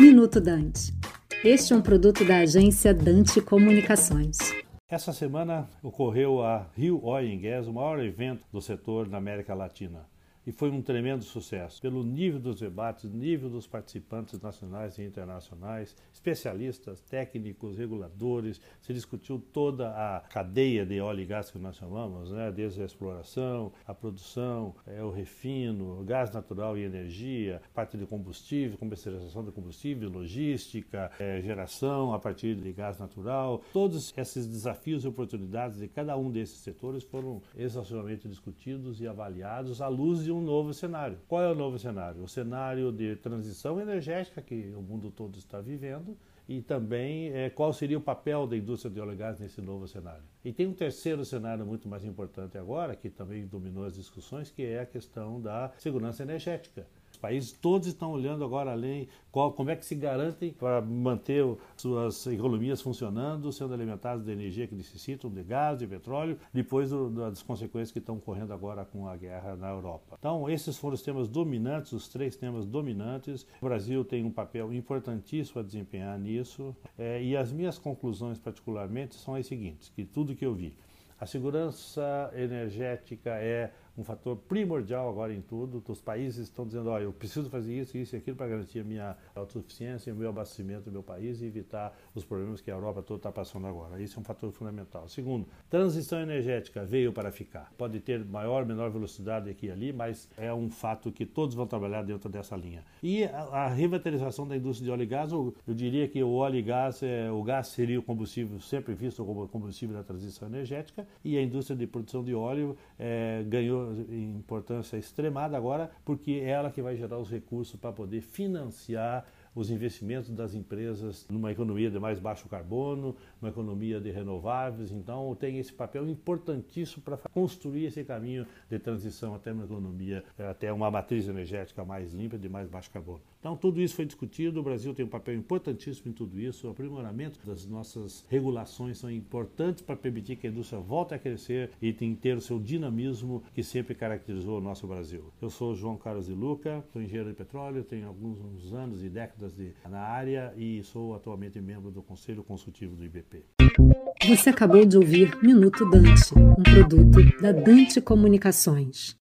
Minuto Dante. Este é um produto da agência Dante Comunicações. Essa semana ocorreu a Rio Oil Gas, o maior evento do setor na América Latina e foi um tremendo sucesso pelo nível dos debates, nível dos participantes nacionais e internacionais, especialistas, técnicos, reguladores. Se discutiu toda a cadeia de óleo e gás que nós chamamos, né? desde a exploração, a produção, é, o refino, gás natural e energia, parte de combustível, comercialização de combustível, logística, é, geração a partir de gás natural. Todos esses desafios e oportunidades de cada um desses setores foram exaustivamente discutidos e avaliados à luz de um novo cenário. Qual é o novo cenário? O cenário de transição energética que o mundo todo está vivendo e também é, qual seria o papel da indústria de óleo e gás nesse novo cenário. E tem um terceiro cenário muito mais importante agora, que também dominou as discussões, que é a questão da segurança energética países todos estão olhando agora além qual, como é que se garantem para manter suas economias funcionando, sendo alimentadas de energia que necessitam, de gás, de petróleo, depois do, das consequências que estão correndo agora com a guerra na Europa. Então, esses foram os temas dominantes, os três temas dominantes. O Brasil tem um papel importantíssimo a desempenhar nisso, é, e as minhas conclusões, particularmente, são as seguintes: que tudo que eu vi. A segurança energética é um fator primordial agora em tudo. Os países estão dizendo, olha, eu preciso fazer isso, isso e aquilo para garantir a minha autossuficiência, o meu abastecimento do meu país e evitar os problemas que a Europa toda está passando agora. Isso é um fator fundamental. Segundo, transição energética veio para ficar. Pode ter maior menor velocidade aqui e ali, mas é um fato que todos vão trabalhar dentro dessa linha. E a, a revitalização da indústria de óleo e gás, eu, eu diria que o óleo e gás, é, o gás seria o combustível sempre visto como combustível da transição energética e a indústria de produção de óleo é, ganhou importância extremada agora, porque é ela que vai gerar os recursos para poder financiar os investimentos das empresas numa economia de mais baixo carbono, uma economia de renováveis. Então, tem esse papel importantíssimo para construir esse caminho de transição até uma economia, até uma matriz energética mais limpa, de mais baixo carbono. Então, tudo isso foi discutido. O Brasil tem um papel importantíssimo em tudo isso. O aprimoramento das nossas regulações são importantes para permitir que a indústria volte a crescer e ter o seu dinamismo que sempre caracterizou o nosso Brasil. Eu sou João Carlos de Luca, sou engenheiro de petróleo, tenho alguns anos e décadas de, na área e sou atualmente membro do Conselho Consultivo do IBP. Você acabou de ouvir Minuto Dante, um produto da Dante Comunicações.